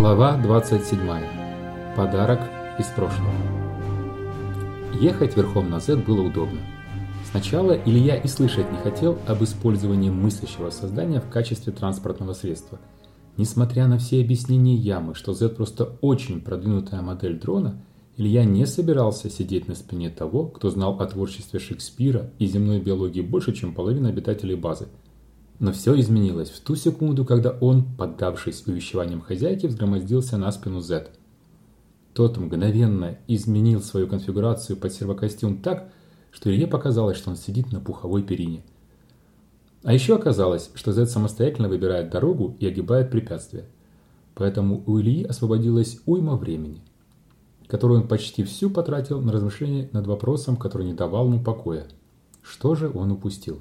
Глава 27. Подарок из прошлого. Ехать верхом на Z было удобно. Сначала Илья и слышать не хотел об использовании мыслящего создания в качестве транспортного средства. Несмотря на все объяснения Ямы, что Z просто очень продвинутая модель дрона, Илья не собирался сидеть на спине того, кто знал о творчестве Шекспира и земной биологии больше, чем половина обитателей базы – но все изменилось в ту секунду, когда он, поддавшись увещеваниям хозяйки, взгромоздился на спину Z. Тот мгновенно изменил свою конфигурацию под сервокостюм так, что Илье показалось, что он сидит на пуховой перине. А еще оказалось, что Z самостоятельно выбирает дорогу и огибает препятствия. Поэтому у Ильи освободилась уйма времени, которую он почти всю потратил на размышления над вопросом, который не давал ему покоя. Что же он упустил?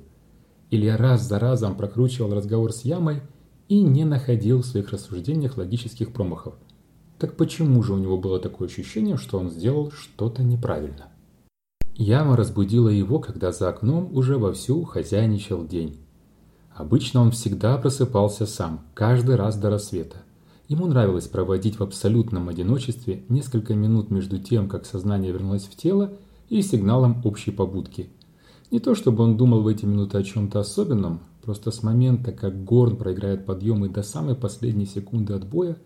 Илья раз за разом прокручивал разговор с Ямой и не находил в своих рассуждениях логических промахов. Так почему же у него было такое ощущение, что он сделал что-то неправильно? Яма разбудила его, когда за окном уже вовсю хозяйничал день. Обычно он всегда просыпался сам, каждый раз до рассвета. Ему нравилось проводить в абсолютном одиночестве несколько минут между тем, как сознание вернулось в тело, и сигналом общей побудки – не то чтобы он думал в эти минуты о чем-то особенном, просто с момента, как Горн проиграет подъемы до самой последней секунды отбоя,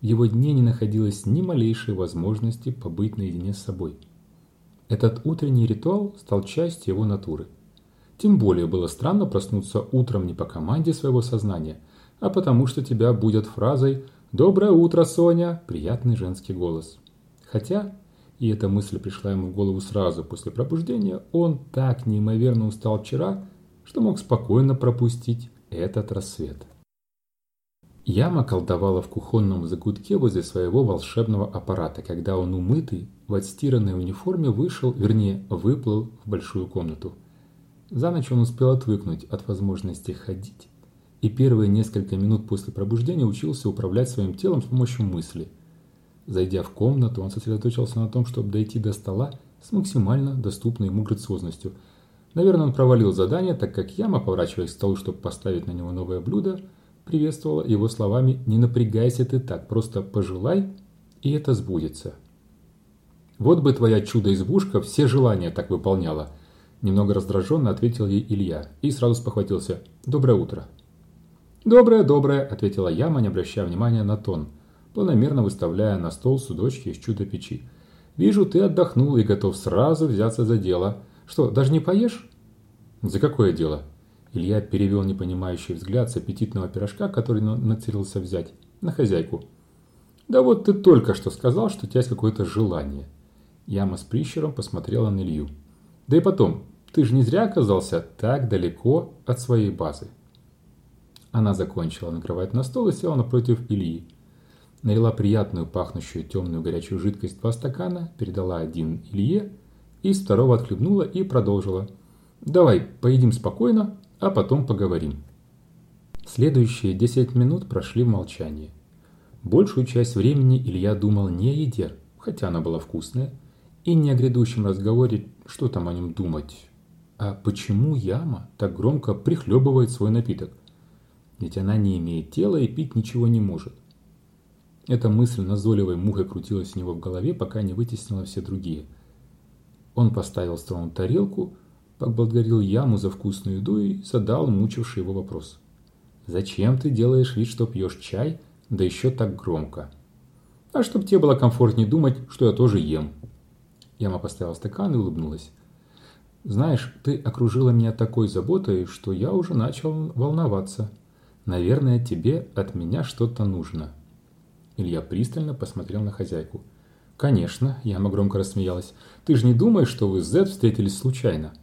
в его дне не находилось ни малейшей возможности побыть наедине с собой. Этот утренний ритуал стал частью его натуры. Тем более было странно проснуться утром не по команде своего сознания, а потому что тебя будет фразой «Доброе утро, Соня!» приятный женский голос. Хотя и эта мысль пришла ему в голову сразу после пробуждения, он так неимоверно устал вчера, что мог спокойно пропустить этот рассвет. Яма колдовала в кухонном закутке возле своего волшебного аппарата, когда он умытый, в отстиранной униформе вышел, вернее, выплыл в большую комнату. За ночь он успел отвыкнуть от возможности ходить, и первые несколько минут после пробуждения учился управлять своим телом с помощью мысли – Зайдя в комнату, он сосредоточился на том, чтобы дойти до стола с максимально доступной ему грациозностью. Наверное, он провалил задание, так как яма, поворачиваясь к столу, чтобы поставить на него новое блюдо, приветствовала его словами «Не напрягайся ты так, просто пожелай, и это сбудется». «Вот бы твоя чудо-избушка все желания так выполняла», Немного раздраженно ответил ей Илья и сразу спохватился. «Доброе утро». «Доброе, доброе», – ответила яма, не обращая внимания на тон – планомерно выставляя на стол судочки из чудо-печи. «Вижу, ты отдохнул и готов сразу взяться за дело. Что, даже не поешь?» «За какое дело?» Илья перевел непонимающий взгляд с аппетитного пирожка, который нацелился взять, на хозяйку. «Да вот ты только что сказал, что у тебя есть какое-то желание». Яма с прищером посмотрела на Илью. «Да и потом, ты же не зря оказался так далеко от своей базы». Она закончила накрывать на стол и села напротив Ильи налила приятную пахнущую темную горячую жидкость в два стакана, передала один Илье, из второго отхлебнула и продолжила. «Давай, поедим спокойно, а потом поговорим». Следующие 10 минут прошли в молчании. Большую часть времени Илья думал не о еде, хотя она была вкусная, и не о грядущем разговоре, что там о нем думать, а почему яма так громко прихлебывает свой напиток. Ведь она не имеет тела и пить ничего не может. Эта мысль назойливой мухой крутилась у него в голове, пока не вытеснила все другие. Он поставил столом тарелку, поблагодарил яму за вкусную еду и задал мучивший его вопрос. «Зачем ты делаешь вид, что пьешь чай, да еще так громко?» «А чтоб тебе было комфортнее думать, что я тоже ем». Яма поставила стакан и улыбнулась. «Знаешь, ты окружила меня такой заботой, что я уже начал волноваться. Наверное, тебе от меня что-то нужно». Илья пристально посмотрел на хозяйку. «Конечно», – Яма громко рассмеялась. «Ты же не думаешь, что вы с Зет встретились случайно?»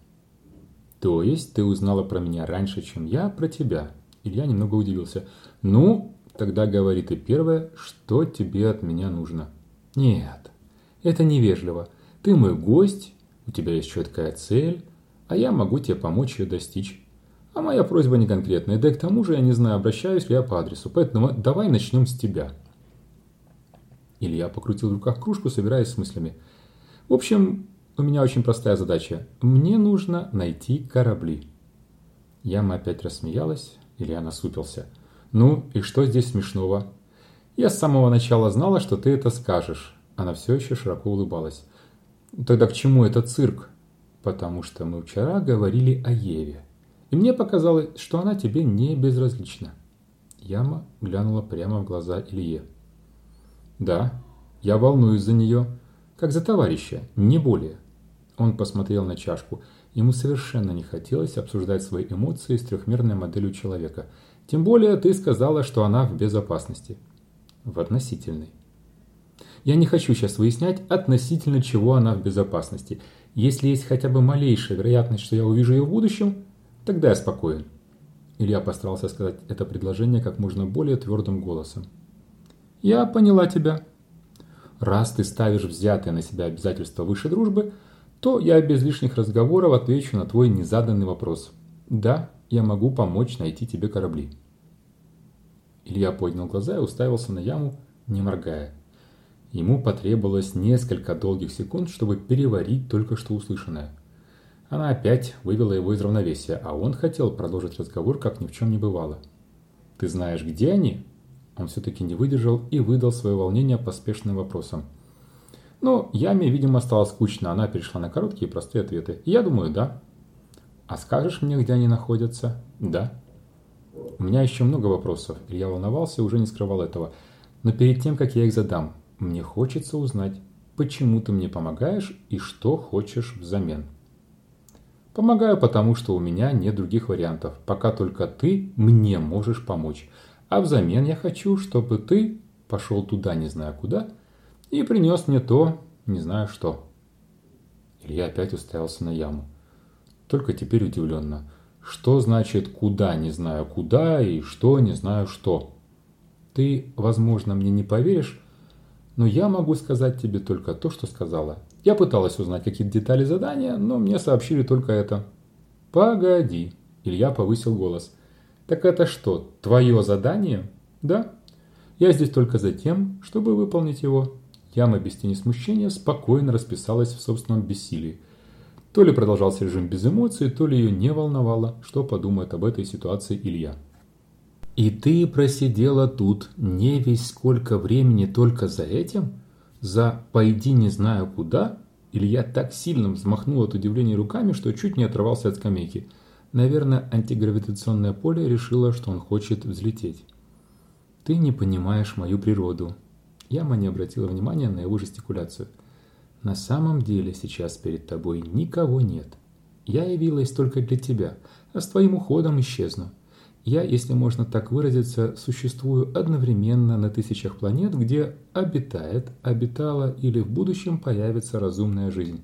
«То есть ты узнала про меня раньше, чем я про тебя?» Илья немного удивился. «Ну, тогда говори ты первое, что тебе от меня нужно?» «Нет, это невежливо. Ты мой гость, у тебя есть четкая цель, а я могу тебе помочь ее достичь. А моя просьба не конкретная, да и к тому же я не знаю, обращаюсь ли я по адресу, поэтому давай начнем с тебя». Илья покрутил в руках кружку, собираясь с мыслями. В общем, у меня очень простая задача. Мне нужно найти корабли. Яма опять рассмеялась, Илья насупился. Ну, и что здесь смешного? Я с самого начала знала, что ты это скажешь. Она все еще широко улыбалась. Тогда к чему этот цирк? Потому что мы вчера говорили о Еве. И мне показалось, что она тебе не безразлична. Яма глянула прямо в глаза Илье. Да, я волнуюсь за нее, как за товарища, не более. Он посмотрел на чашку. Ему совершенно не хотелось обсуждать свои эмоции с трехмерной моделью человека. Тем более ты сказала, что она в безопасности. В относительной. Я не хочу сейчас выяснять, относительно чего она в безопасности. Если есть хотя бы малейшая вероятность, что я увижу ее в будущем, тогда я спокоен. Илья постарался сказать это предложение как можно более твердым голосом. «Я поняла тебя. Раз ты ставишь взятые на себя обязательства выше дружбы, то я без лишних разговоров отвечу на твой незаданный вопрос. Да, я могу помочь найти тебе корабли». Илья поднял глаза и уставился на яму, не моргая. Ему потребовалось несколько долгих секунд, чтобы переварить только что услышанное. Она опять вывела его из равновесия, а он хотел продолжить разговор, как ни в чем не бывало. «Ты знаешь, где они?» Он все-таки не выдержал и выдал свое волнение поспешным вопросом. Ну, Яме, видимо, стало скучно, она перешла на короткие и простые ответы. Я думаю, да. А скажешь мне, где они находятся? Да. У меня еще много вопросов. Илья волновался и уже не скрывал этого. Но перед тем, как я их задам, мне хочется узнать, почему ты мне помогаешь и что хочешь взамен. Помогаю, потому что у меня нет других вариантов, пока только ты мне можешь помочь. А взамен я хочу, чтобы ты пошел туда не знаю куда и принес мне то, не знаю что. Илья опять уставился на яму. Только теперь удивленно. Что значит «куда не знаю куда» и «что не знаю что»? Ты, возможно, мне не поверишь, но я могу сказать тебе только то, что сказала. Я пыталась узнать какие-то детали задания, но мне сообщили только это. Погоди. Илья повысил голос. Так это что, твое задание? Да. Я здесь только за тем, чтобы выполнить его. Яма без тени смущения спокойно расписалась в собственном бессилии. То ли продолжался режим без эмоций, то ли ее не волновало, что подумает об этой ситуации Илья. И ты просидела тут не весь сколько времени только за этим? За «пойди не знаю куда»? Илья так сильно взмахнул от удивления руками, что чуть не оторвался от скамейки. Наверное, антигравитационное поле решило, что он хочет взлететь. «Ты не понимаешь мою природу». Яма не обратила внимания на его жестикуляцию. «На самом деле сейчас перед тобой никого нет. Я явилась только для тебя, а с твоим уходом исчезну. Я, если можно так выразиться, существую одновременно на тысячах планет, где обитает, обитала или в будущем появится разумная жизнь.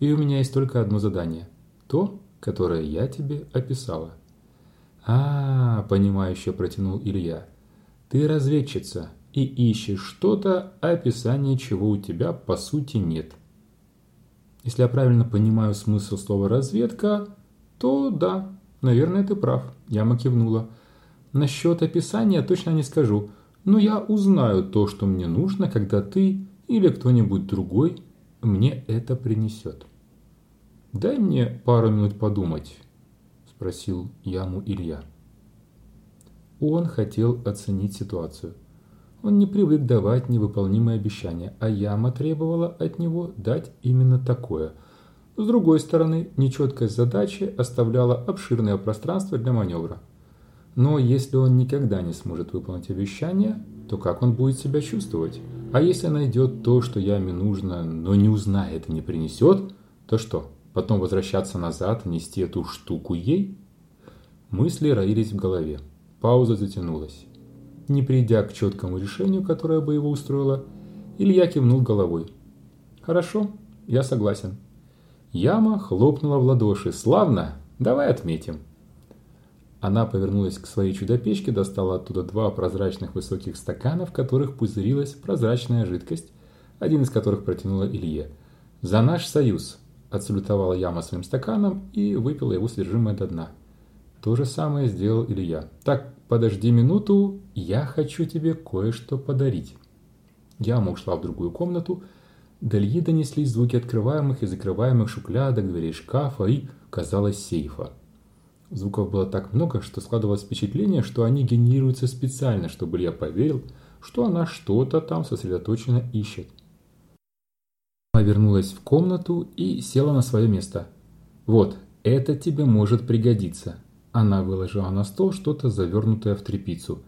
И у меня есть только одно задание. То, которое я тебе описала. А, -а, -а понимающе протянул Илья. Ты разведчица и ищешь что-то, описание чего у тебя по сути нет. Если я правильно понимаю смысл слова «разведка», то да, Наверное, ты прав. Яма кивнула. Насчет описания точно не скажу, но я узнаю то, что мне нужно, когда ты или кто-нибудь другой мне это принесет. «Дай мне пару минут подумать», – спросил Яму Илья. Он хотел оценить ситуацию. Он не привык давать невыполнимые обещания, а Яма требовала от него дать именно такое – с другой стороны, нечеткость задачи оставляла обширное пространство для маневра. Но если он никогда не сможет выполнить обещание, то как он будет себя чувствовать? А если найдет то, что яме нужно, но не узнает и не принесет, то что, потом возвращаться назад и нести эту штуку ей? Мысли роились в голове. Пауза затянулась. Не придя к четкому решению, которое бы его устроило, Илья кивнул головой. «Хорошо, я согласен». Яма хлопнула в ладоши. «Славно! Давай отметим!» Она повернулась к своей чудо-печке, достала оттуда два прозрачных высоких стакана, в которых пузырилась прозрачная жидкость, один из которых протянула Илье. «За наш союз!» – отсалютовала Яма своим стаканом и выпила его содержимое до дна. То же самое сделал Илья. «Так, подожди минуту, я хочу тебе кое-что подарить». Яма ушла в другую комнату, до Ильи донеслись звуки открываемых и закрываемых шухлядок, дверей шкафа и, казалось, сейфа. Звуков было так много, что складывалось впечатление, что они генерируются специально, чтобы Илья поверил, что она что-то там сосредоточенно ищет. Она вернулась в комнату и села на свое место. «Вот, это тебе может пригодиться». Она выложила на стол что-то завернутое в тряпицу.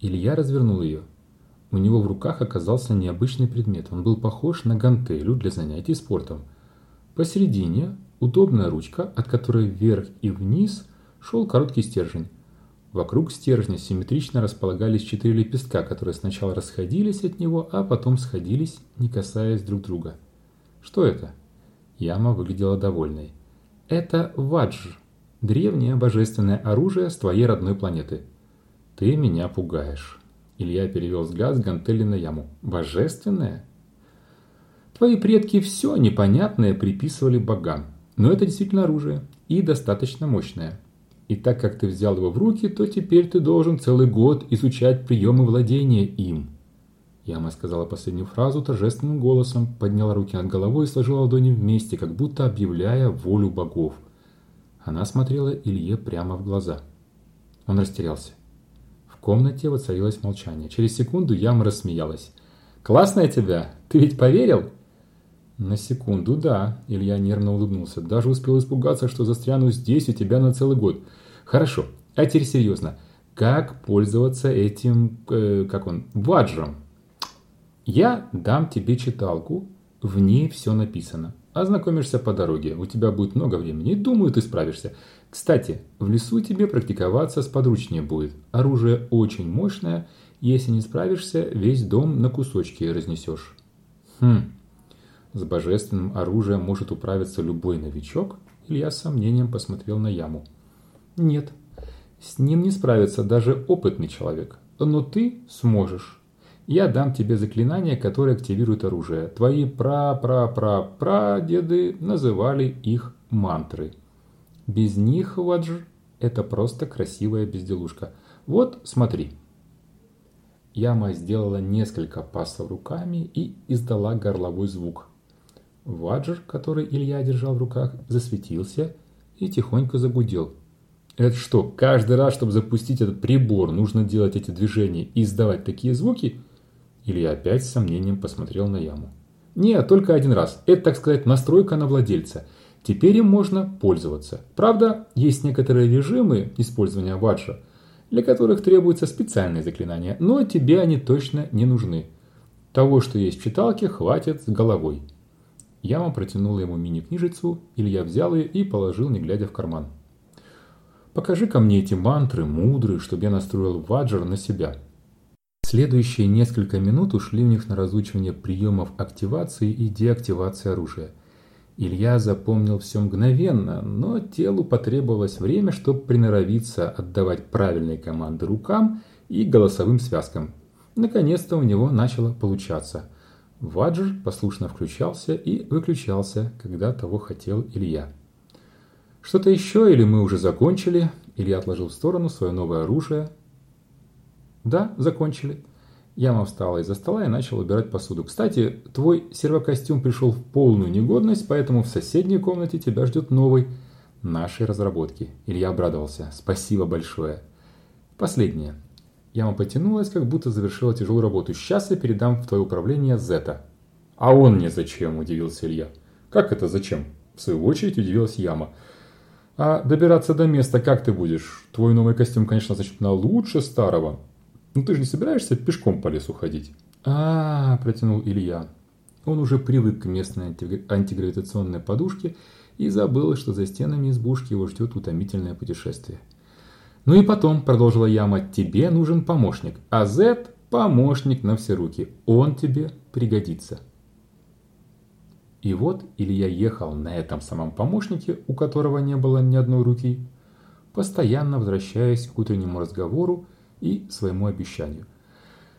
Илья развернул ее. У него в руках оказался необычный предмет. Он был похож на гантелю для занятий спортом. Посередине удобная ручка, от которой вверх и вниз шел короткий стержень. Вокруг стержня симметрично располагались четыре лепестка, которые сначала расходились от него, а потом сходились, не касаясь друг друга. Что это? Яма выглядела довольной. Это вадж, древнее божественное оружие с твоей родной планеты. Ты меня пугаешь. Илья перевел с гантели на яму. Божественное? Твои предки все непонятное приписывали богам. Но это действительно оружие. И достаточно мощное. И так как ты взял его в руки, то теперь ты должен целый год изучать приемы владения им. Яма сказала последнюю фразу торжественным голосом, подняла руки над головой и сложила ладони вместе, как будто объявляя волю богов. Она смотрела Илье прямо в глаза. Он растерялся. В комнате воцарилось молчание. Через секунду Яма рассмеялась. «Классная тебя! Ты ведь поверил?» На секунду, да. Илья нервно улыбнулся. Даже успел испугаться, что застряну здесь у тебя на целый год. Хорошо, а теперь серьезно. Как пользоваться этим, э, как он, ваджем? Я дам тебе читалку, в ней все написано. Ознакомишься по дороге, у тебя будет много времени, думаю, ты справишься. Кстати, в лесу тебе практиковаться сподручнее будет. Оружие очень мощное, если не справишься, весь дом на кусочки разнесешь. Хм, с божественным оружием может управиться любой новичок? Илья с сомнением посмотрел на яму. Нет, с ним не справится даже опытный человек. Но ты сможешь. Я дам тебе заклинание, которое активирует оружие. Твои пра-пра-пра-прадеды называли их мантры. Без них, Вадж, это просто красивая безделушка. Вот, смотри. Яма сделала несколько пасов руками и издала горловой звук. Ваджер, который Илья держал в руках, засветился и тихонько загудел. Это что, каждый раз, чтобы запустить этот прибор, нужно делать эти движения и издавать такие звуки? Илья опять с сомнением посмотрел на яму. Нет, только один раз. Это, так сказать, настройка на владельца. Теперь им можно пользоваться. Правда, есть некоторые режимы использования ваджа, для которых требуются специальные заклинания, но тебе они точно не нужны. Того, что есть в читалке, хватит с головой. Яма протянула ему мини-книжицу, Илья взял ее и положил, не глядя в карман. «Покажи-ка мне эти мантры, мудрые, чтобы я настроил ваджер на себя». Следующие несколько минут ушли у них на разучивание приемов активации и деактивации оружия. Илья запомнил все мгновенно, но телу потребовалось время, чтобы приноровиться отдавать правильные команды рукам и голосовым связкам. Наконец-то у него начало получаться – Ваджер послушно включался и выключался, когда того хотел Илья. «Что-то еще или мы уже закончили?» Илья отложил в сторону свое новое оружие. «Да, закончили». Яма встала из-за стола и начал убирать посуду. «Кстати, твой сервокостюм пришел в полную негодность, поэтому в соседней комнате тебя ждет новый нашей разработки». Илья обрадовался. «Спасибо большое». Последнее. Яма потянулась, как будто завершила тяжелую работу. «Сейчас я передам в твое управление Зета». «А он мне зачем?» – удивился Илья. «Как это зачем?» – в свою очередь удивилась Яма. «А добираться до места как ты будешь? Твой новый костюм, конечно, значительно лучше старого. Но ты же не собираешься пешком по лесу ходить?» «А-а-а!» – протянул Илья. Он уже привык к местной антигравитационной подушке и забыл, что за стенами избушки его ждет утомительное путешествие. Ну и потом, продолжила Яма, тебе нужен помощник, а Z – помощник на все руки. Он тебе пригодится. И вот Илья ехал на этом самом помощнике, у которого не было ни одной руки, постоянно возвращаясь к утреннему разговору и своему обещанию.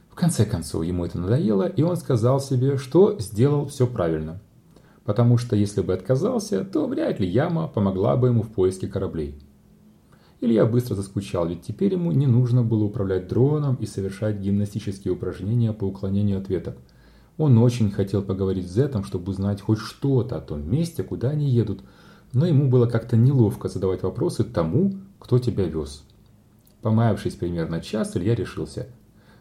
В конце концов, ему это надоело, и он сказал себе, что сделал все правильно. Потому что если бы отказался, то вряд ли Яма помогла бы ему в поиске кораблей. Илья быстро заскучал, ведь теперь ему не нужно было управлять дроном и совершать гимнастические упражнения по уклонению от веток. Он очень хотел поговорить с Зетом, чтобы узнать хоть что-то о том месте, куда они едут, но ему было как-то неловко задавать вопросы тому, кто тебя вез. Помаявшись примерно час, Илья решился.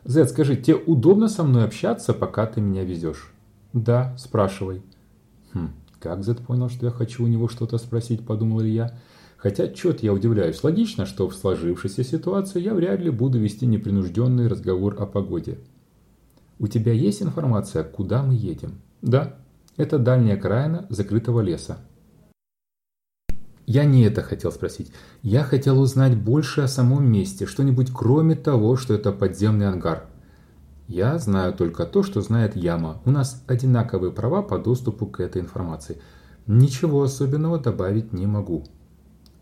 Зет, скажи, тебе удобно со мной общаться, пока ты меня везешь? Да, спрашивай. Хм, как Зет понял, что я хочу у него что-то спросить, подумал я. Хотя, чё-то я удивляюсь. Логично, что в сложившейся ситуации я вряд ли буду вести непринужденный разговор о погоде. У тебя есть информация, куда мы едем? Да, это дальняя окраина закрытого леса. Я не это хотел спросить. Я хотел узнать больше о самом месте, что-нибудь кроме того, что это подземный ангар. Я знаю только то, что знает Яма. У нас одинаковые права по доступу к этой информации. Ничего особенного добавить не могу.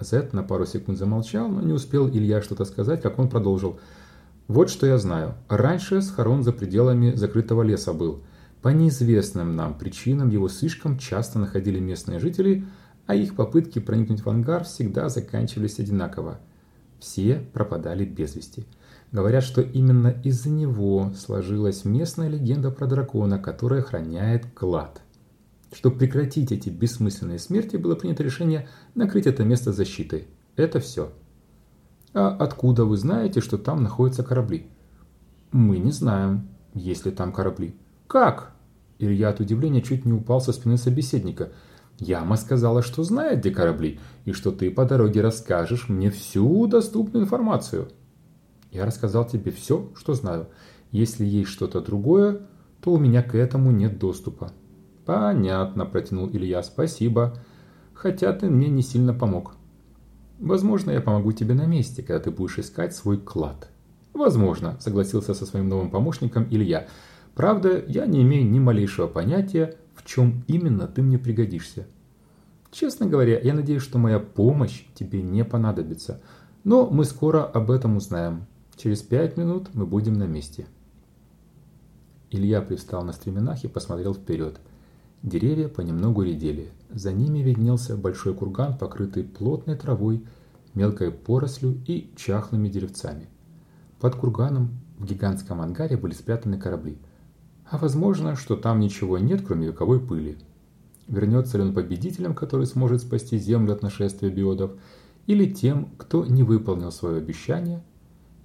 Зет на пару секунд замолчал, но не успел Илья что-то сказать, как он продолжил. Вот что я знаю. Раньше схорон за пределами закрытого леса был. По неизвестным нам причинам его слишком часто находили местные жители – а их попытки проникнуть в ангар всегда заканчивались одинаково. Все пропадали без вести. Говорят, что именно из-за него сложилась местная легенда про дракона, которая охраняет клад. Чтобы прекратить эти бессмысленные смерти, было принято решение накрыть это место защитой. Это все. А откуда вы знаете, что там находятся корабли? Мы не знаем, есть ли там корабли. Как? Илья от удивления чуть не упал со спины собеседника – Яма сказала, что знает, где корабли, и что ты по дороге расскажешь мне всю доступную информацию. Я рассказал тебе все, что знаю. Если есть что-то другое, то у меня к этому нет доступа. Понятно, протянул Илья, спасибо. Хотя ты мне не сильно помог. Возможно, я помогу тебе на месте, когда ты будешь искать свой клад. Возможно, согласился со своим новым помощником Илья. Правда, я не имею ни малейшего понятия, в чем именно ты мне пригодишься. Честно говоря, я надеюсь, что моя помощь тебе не понадобится, но мы скоро об этом узнаем. Через пять минут мы будем на месте. Илья привстал на стременах и посмотрел вперед. Деревья понемногу редели. За ними виднелся большой курган, покрытый плотной травой, мелкой порослью и чахлыми деревцами. Под курганом в гигантском ангаре были спрятаны корабли – а возможно, что там ничего нет, кроме вековой пыли. Вернется ли он победителем, который сможет спасти Землю от нашествия биодов, или тем, кто не выполнил свое обещание,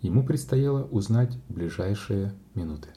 ему предстояло узнать в ближайшие минуты.